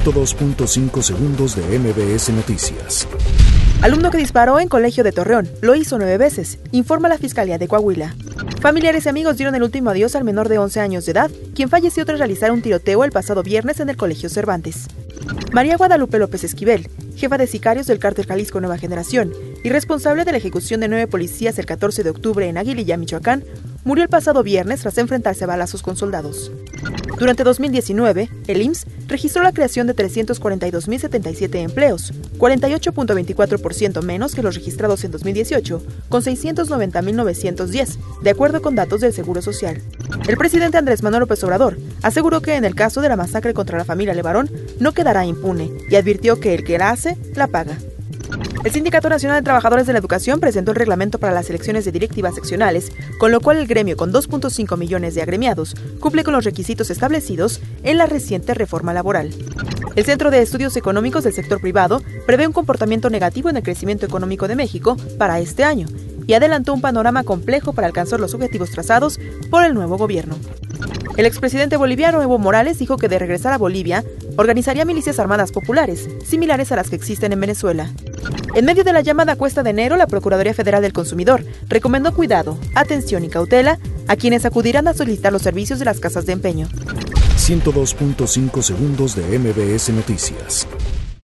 102.5 segundos de MBS Noticias. Alumno que disparó en colegio de Torreón, lo hizo nueve veces, informa la Fiscalía de Coahuila. Familiares y amigos dieron el último adiós al menor de 11 años de edad, quien falleció tras realizar un tiroteo el pasado viernes en el Colegio Cervantes. María Guadalupe López Esquivel, jefa de sicarios del cártel Jalisco Nueva Generación y responsable de la ejecución de nueve policías el 14 de octubre en Aguililla, Michoacán, murió el pasado viernes tras enfrentarse a balazos con soldados. Durante 2019, el IMSS registró la creación de 342.077 empleos, 48.24% menos que los registrados en 2018, con 690.910, de acuerdo con datos del Seguro Social. El presidente Andrés Manuel López Obrador aseguró que en el caso de la masacre contra la familia Levarón no quedará impune y advirtió que el que la hace, la paga. El Sindicato Nacional de Trabajadores de la Educación presentó el reglamento para las elecciones de directivas seccionales, con lo cual el gremio con 2.5 millones de agremiados cumple con los requisitos establecidos en la reciente reforma laboral. El Centro de Estudios Económicos del Sector Privado prevé un comportamiento negativo en el crecimiento económico de México para este año y adelantó un panorama complejo para alcanzar los objetivos trazados por el nuevo gobierno. El expresidente boliviano Evo Morales dijo que de regresar a Bolivia, organizaría milicias armadas populares, similares a las que existen en Venezuela. En medio de la llamada cuesta de enero, la Procuraduría Federal del Consumidor recomendó cuidado, atención y cautela a quienes acudirán a solicitar los servicios de las casas de empeño. 102.5 segundos de MBS Noticias.